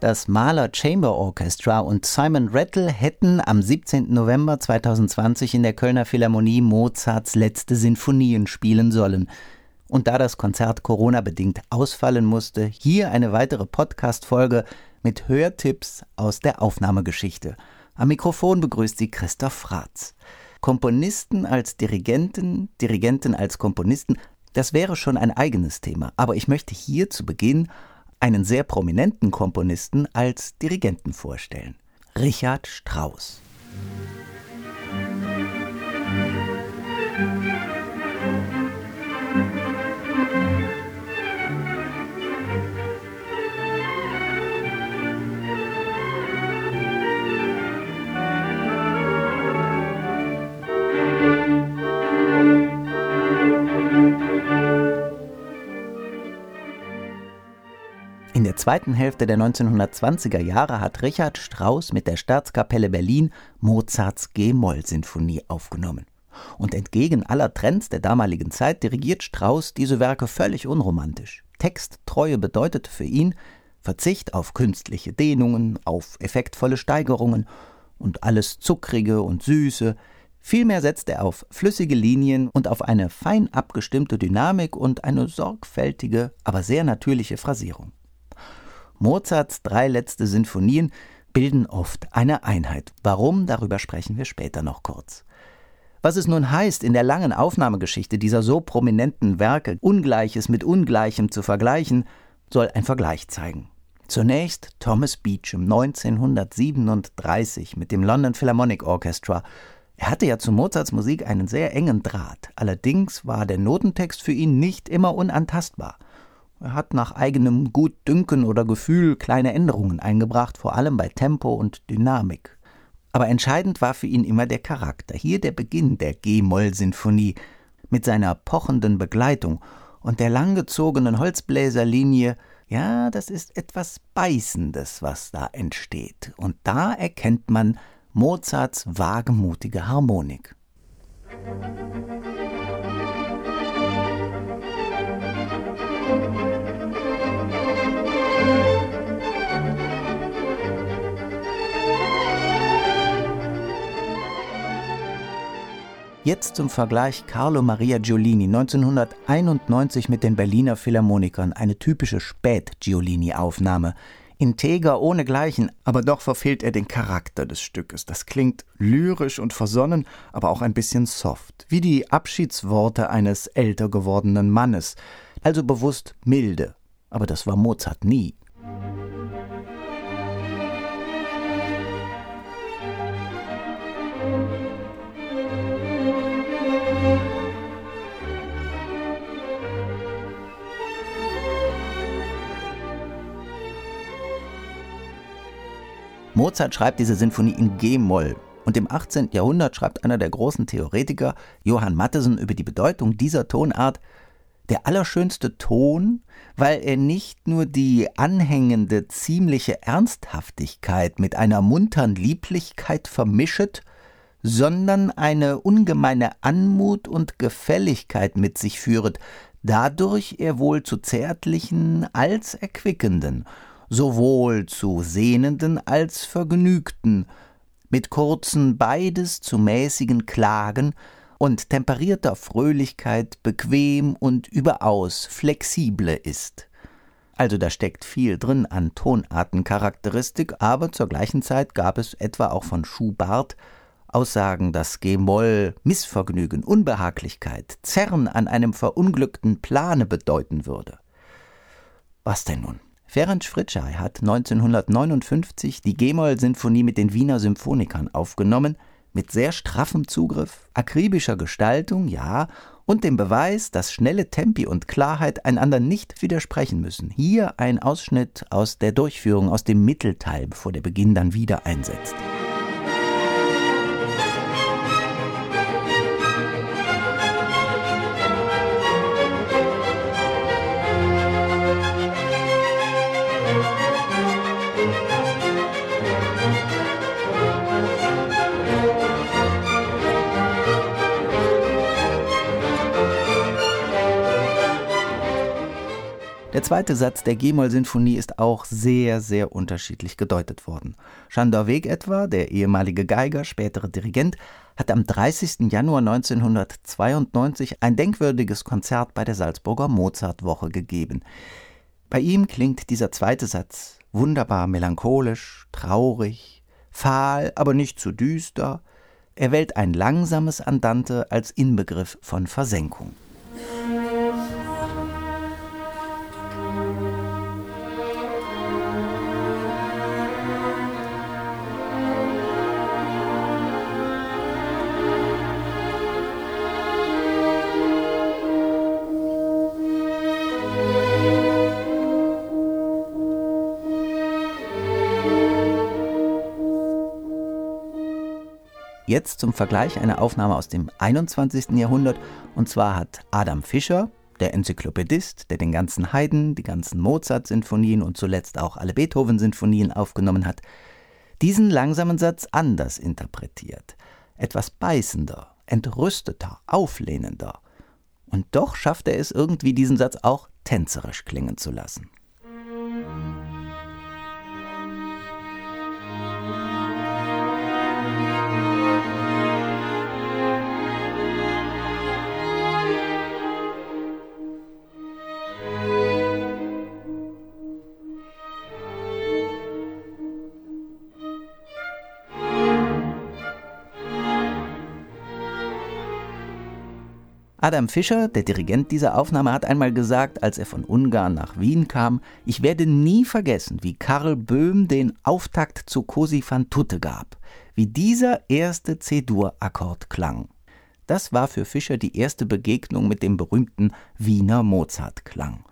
Das Mahler Chamber Orchestra und Simon Rattle hätten am 17. November 2020 in der Kölner Philharmonie Mozarts letzte Sinfonien spielen sollen. Und da das Konzert Corona-bedingt ausfallen musste, hier eine weitere Podcast-Folge mit Hörtipps aus der Aufnahmegeschichte. Am Mikrofon begrüßt sie Christoph Fratz. Komponisten als Dirigenten, Dirigenten als Komponisten, das wäre schon ein eigenes Thema, aber ich möchte hier zu Beginn einen sehr prominenten Komponisten als Dirigenten vorstellen. Richard Strauss. In der zweiten Hälfte der 1920er Jahre hat Richard Strauss mit der Staatskapelle Berlin Mozarts G-Moll-Sinfonie aufgenommen. Und entgegen aller Trends der damaligen Zeit dirigiert Strauss diese Werke völlig unromantisch. Texttreue bedeutete für ihn Verzicht auf künstliche Dehnungen, auf effektvolle Steigerungen und alles Zuckrige und Süße. Vielmehr setzt er auf flüssige Linien und auf eine fein abgestimmte Dynamik und eine sorgfältige, aber sehr natürliche Phrasierung. Mozarts drei letzte Sinfonien bilden oft eine Einheit. Warum? Darüber sprechen wir später noch kurz. Was es nun heißt, in der langen Aufnahmegeschichte dieser so prominenten Werke Ungleiches mit Ungleichem zu vergleichen, soll ein Vergleich zeigen. Zunächst Thomas Beecham 1937 mit dem London Philharmonic Orchestra. Er hatte ja zu Mozarts Musik einen sehr engen Draht. Allerdings war der Notentext für ihn nicht immer unantastbar. Er hat nach eigenem Gutdünken oder Gefühl kleine Änderungen eingebracht, vor allem bei Tempo und Dynamik. Aber entscheidend war für ihn immer der Charakter. Hier der Beginn der G-Moll-Sinfonie mit seiner pochenden Begleitung und der langgezogenen Holzbläserlinie. Ja, das ist etwas Beißendes, was da entsteht. Und da erkennt man Mozarts wagemutige Harmonik. Musik Jetzt zum Vergleich Carlo Maria Giolini 1991 mit den Berliner Philharmonikern, eine typische Spät-Giolini-Aufnahme. Integer ohnegleichen, aber doch verfehlt er den Charakter des Stückes. Das klingt lyrisch und versonnen, aber auch ein bisschen soft, wie die Abschiedsworte eines älter gewordenen Mannes, also bewusst milde. Aber das war Mozart nie. Mozart schreibt diese Sinfonie in G-Moll. Und im 18. Jahrhundert schreibt einer der großen Theoretiker, Johann Mattesen, über die Bedeutung dieser Tonart, der allerschönste Ton, weil er nicht nur die anhängende, ziemliche Ernsthaftigkeit mit einer muntern Lieblichkeit vermischet, sondern eine ungemeine Anmut und Gefälligkeit mit sich führet, dadurch er wohl zu zärtlichen als erquickenden sowohl zu Sehnenden als Vergnügten, mit kurzen beides zu mäßigen Klagen und temperierter Fröhlichkeit bequem und überaus flexible ist. Also da steckt viel drin an Tonartencharakteristik, aber zur gleichen Zeit gab es etwa auch von Schubart Aussagen, dass G-Moll Missvergnügen, Unbehaglichkeit, Zerren an einem verunglückten Plane bedeuten würde. Was denn nun? Ferenc Fritschai hat 1959 die G-Moll-Sinfonie mit den Wiener Symphonikern aufgenommen, mit sehr straffem Zugriff, akribischer Gestaltung, ja, und dem Beweis, dass schnelle Tempi und Klarheit einander nicht widersprechen müssen. Hier ein Ausschnitt aus der Durchführung aus dem Mittelteil, bevor der Beginn dann wieder einsetzt. Zweite Satz der G-Moll-Sinfonie ist auch sehr, sehr unterschiedlich gedeutet worden. Schandor Weg etwa, der ehemalige Geiger, spätere Dirigent, hat am 30. Januar 1992 ein denkwürdiges Konzert bei der Salzburger Mozartwoche gegeben. Bei ihm klingt dieser zweite Satz wunderbar melancholisch, traurig, fahl, aber nicht zu düster. Er wählt ein langsames Andante als Inbegriff von Versenkung. Jetzt zum Vergleich eine Aufnahme aus dem 21. Jahrhundert. Und zwar hat Adam Fischer, der Enzyklopädist, der den ganzen Haydn, die ganzen Mozart-Sinfonien und zuletzt auch alle Beethoven-Sinfonien aufgenommen hat, diesen langsamen Satz anders interpretiert. Etwas beißender, entrüsteter, auflehnender. Und doch schafft er es irgendwie, diesen Satz auch tänzerisch klingen zu lassen. Adam Fischer, der Dirigent dieser Aufnahme, hat einmal gesagt, als er von Ungarn nach Wien kam, ich werde nie vergessen, wie Karl Böhm den Auftakt zu Cosi fan tutte gab, wie dieser erste C-Dur-Akkord klang. Das war für Fischer die erste Begegnung mit dem berühmten Wiener Mozart-Klang.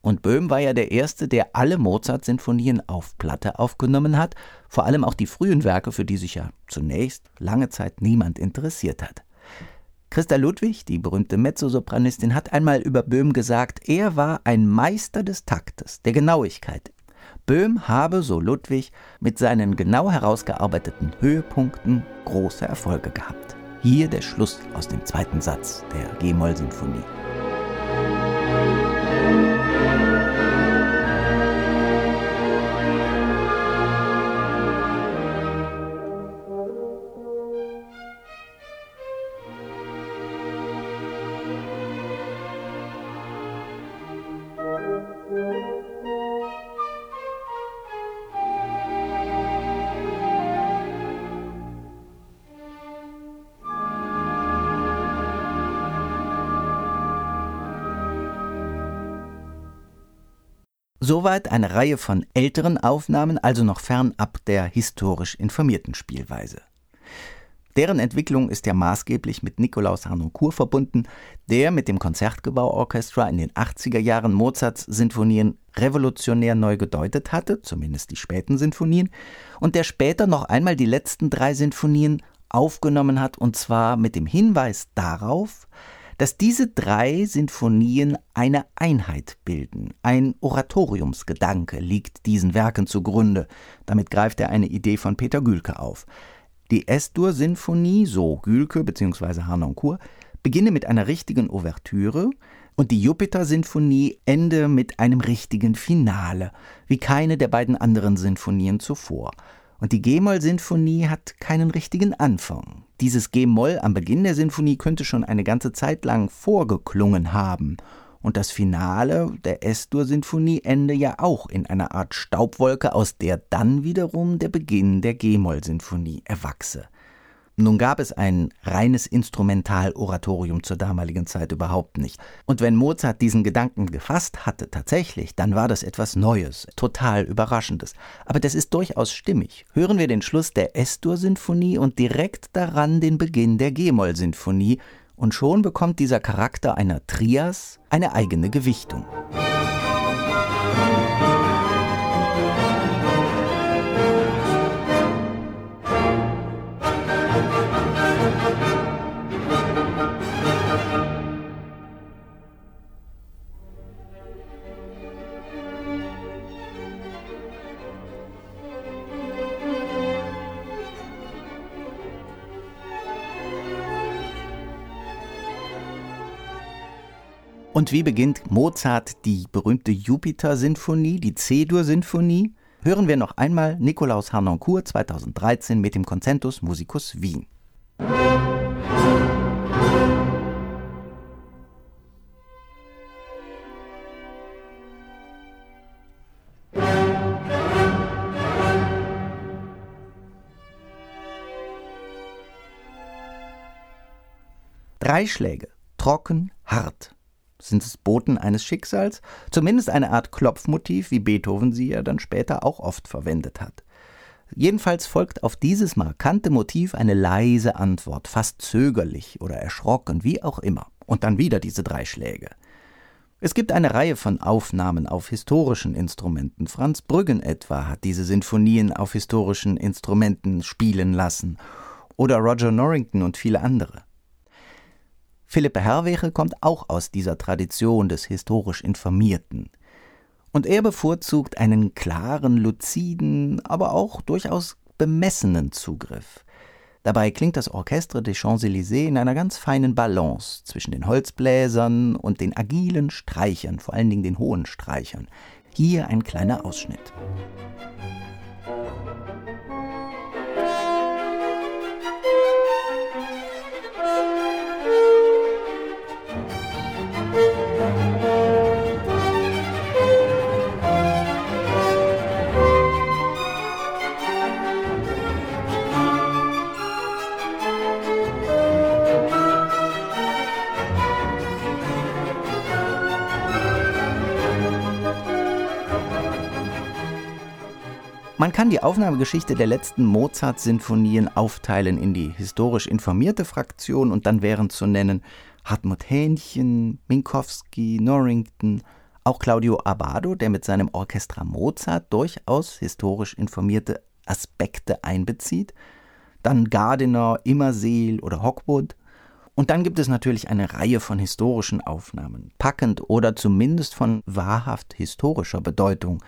Und Böhm war ja der Erste, der alle Mozart-Sinfonien auf Platte aufgenommen hat, vor allem auch die frühen Werke, für die sich ja zunächst lange Zeit niemand interessiert hat. Christa Ludwig, die berühmte Mezzosopranistin, hat einmal über Böhm gesagt, er war ein Meister des Taktes, der Genauigkeit. Böhm habe, so Ludwig, mit seinen genau herausgearbeiteten Höhepunkten große Erfolge gehabt. Hier der Schluss aus dem zweiten Satz der G-Moll-Sinfonie. Soweit eine Reihe von älteren Aufnahmen, also noch fernab der historisch informierten Spielweise. Deren Entwicklung ist ja maßgeblich mit Nikolaus Harnoncourt verbunden, der mit dem Konzertgebauorchestra in den 80er Jahren Mozarts Sinfonien revolutionär neu gedeutet hatte, zumindest die späten Sinfonien, und der später noch einmal die letzten drei Sinfonien aufgenommen hat, und zwar mit dem Hinweis darauf, dass diese drei Sinfonien eine Einheit bilden. Ein Oratoriumsgedanke liegt diesen Werken zugrunde. Damit greift er eine Idee von Peter Gülke auf. Die S-Dur-Sinfonie, so Gülke bzw. Harnoncourt, beginne mit einer richtigen Ouvertüre und die Jupiter-Sinfonie ende mit einem richtigen Finale, wie keine der beiden anderen Sinfonien zuvor. Und die G-Moll-Sinfonie hat keinen richtigen Anfang. Dieses G-Moll am Beginn der Sinfonie könnte schon eine ganze Zeit lang vorgeklungen haben. Und das Finale der S-Dur-Sinfonie ende ja auch in einer Art Staubwolke, aus der dann wiederum der Beginn der G-Moll-Sinfonie erwachse. Nun gab es ein reines Instrumental-Oratorium zur damaligen Zeit überhaupt nicht. Und wenn Mozart diesen Gedanken gefasst hatte, tatsächlich, dann war das etwas Neues, total Überraschendes. Aber das ist durchaus stimmig. Hören wir den Schluss der S-Dur-Sinfonie und direkt daran den Beginn der G-Moll-Sinfonie, und schon bekommt dieser Charakter einer Trias eine eigene Gewichtung. Und wie beginnt Mozart die berühmte Jupiter-Sinfonie, die C-Dur-Sinfonie? Hören wir noch einmal Nikolaus Harnoncourt 2013 mit dem Concentus Musicus Wien. Drei Schläge, trocken, hart. Sind es Boten eines Schicksals? Zumindest eine Art Klopfmotiv, wie Beethoven sie ja dann später auch oft verwendet hat. Jedenfalls folgt auf dieses markante Motiv eine leise Antwort, fast zögerlich oder erschrocken, wie auch immer. Und dann wieder diese drei Schläge. Es gibt eine Reihe von Aufnahmen auf historischen Instrumenten. Franz Brüggen etwa hat diese Sinfonien auf historischen Instrumenten spielen lassen. Oder Roger Norrington und viele andere. Philippe Herwege kommt auch aus dieser Tradition des historisch Informierten. Und er bevorzugt einen klaren, luziden, aber auch durchaus bemessenen Zugriff. Dabei klingt das Orchestre des Champs-Élysées in einer ganz feinen Balance zwischen den Holzbläsern und den agilen Streichern, vor allen Dingen den hohen Streichern. Hier ein kleiner Ausschnitt. Aufnahmegeschichte der letzten Mozart-Sinfonien aufteilen in die historisch informierte Fraktion und dann wären zu nennen Hartmut Hähnchen, Minkowski, Norrington, auch Claudio Abbado, der mit seinem Orchestra Mozart durchaus historisch informierte Aspekte einbezieht, dann Gardiner, Immerseel oder Hockwood. Und dann gibt es natürlich eine Reihe von historischen Aufnahmen, packend oder zumindest von wahrhaft historischer Bedeutung,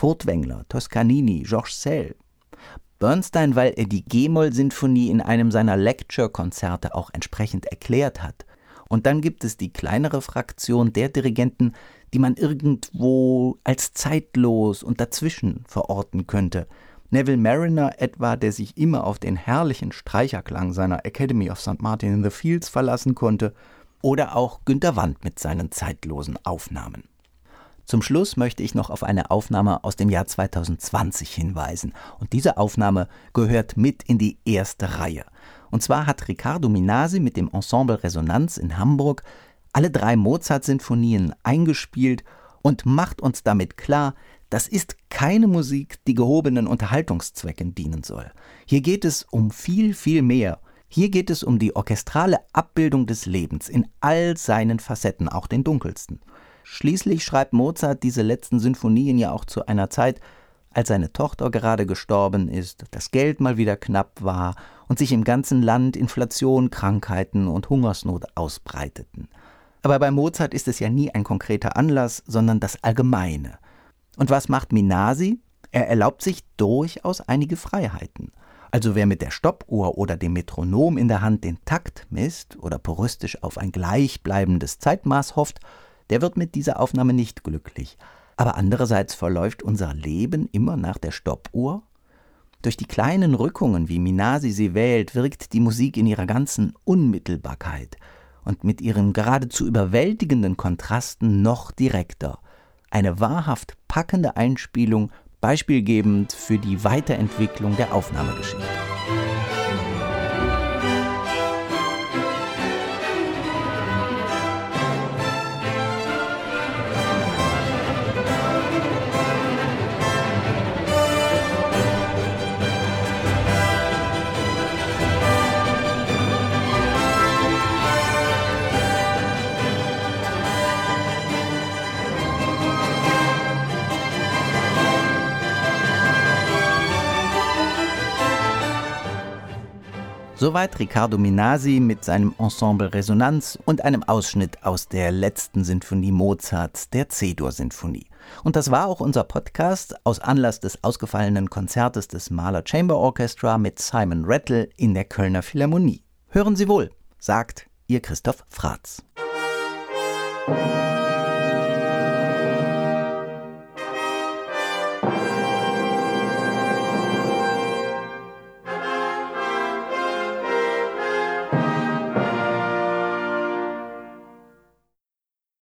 Furtwängler, Toscanini, Georges Sell. Bernstein, weil er die G-Moll-Sinfonie in einem seiner Lecture-Konzerte auch entsprechend erklärt hat. Und dann gibt es die kleinere Fraktion der Dirigenten, die man irgendwo als zeitlos und dazwischen verorten könnte. Neville Mariner etwa, der sich immer auf den herrlichen Streicherklang seiner Academy of St. Martin in the Fields verlassen konnte, oder auch Günter Wand mit seinen zeitlosen Aufnahmen. Zum Schluss möchte ich noch auf eine Aufnahme aus dem Jahr 2020 hinweisen. Und diese Aufnahme gehört mit in die erste Reihe. Und zwar hat Riccardo Minasi mit dem Ensemble Resonanz in Hamburg alle drei Mozart-Sinfonien eingespielt und macht uns damit klar, das ist keine Musik, die gehobenen Unterhaltungszwecken dienen soll. Hier geht es um viel, viel mehr. Hier geht es um die orchestrale Abbildung des Lebens in all seinen Facetten, auch den dunkelsten. Schließlich schreibt Mozart diese letzten Sinfonien ja auch zu einer Zeit, als seine Tochter gerade gestorben ist, das Geld mal wieder knapp war und sich im ganzen Land Inflation, Krankheiten und Hungersnot ausbreiteten. Aber bei Mozart ist es ja nie ein konkreter Anlass, sondern das Allgemeine. Und was macht Minasi? Er erlaubt sich durchaus einige Freiheiten. Also wer mit der Stoppuhr oder dem Metronom in der Hand den Takt misst oder puristisch auf ein gleichbleibendes Zeitmaß hofft, der wird mit dieser Aufnahme nicht glücklich. Aber andererseits verläuft unser Leben immer nach der Stoppuhr. Durch die kleinen Rückungen, wie Minasi sie wählt, wirkt die Musik in ihrer ganzen Unmittelbarkeit und mit ihren geradezu überwältigenden Kontrasten noch direkter. Eine wahrhaft packende Einspielung, beispielgebend für die Weiterentwicklung der Aufnahmegeschichte. Soweit Riccardo Minasi mit seinem Ensemble Resonanz und einem Ausschnitt aus der letzten Sinfonie Mozarts, der C-Dur-Sinfonie. Und das war auch unser Podcast aus Anlass des ausgefallenen Konzertes des Mahler Chamber Orchestra mit Simon Rattle in der Kölner Philharmonie. Hören Sie wohl, sagt Ihr Christoph Fratz.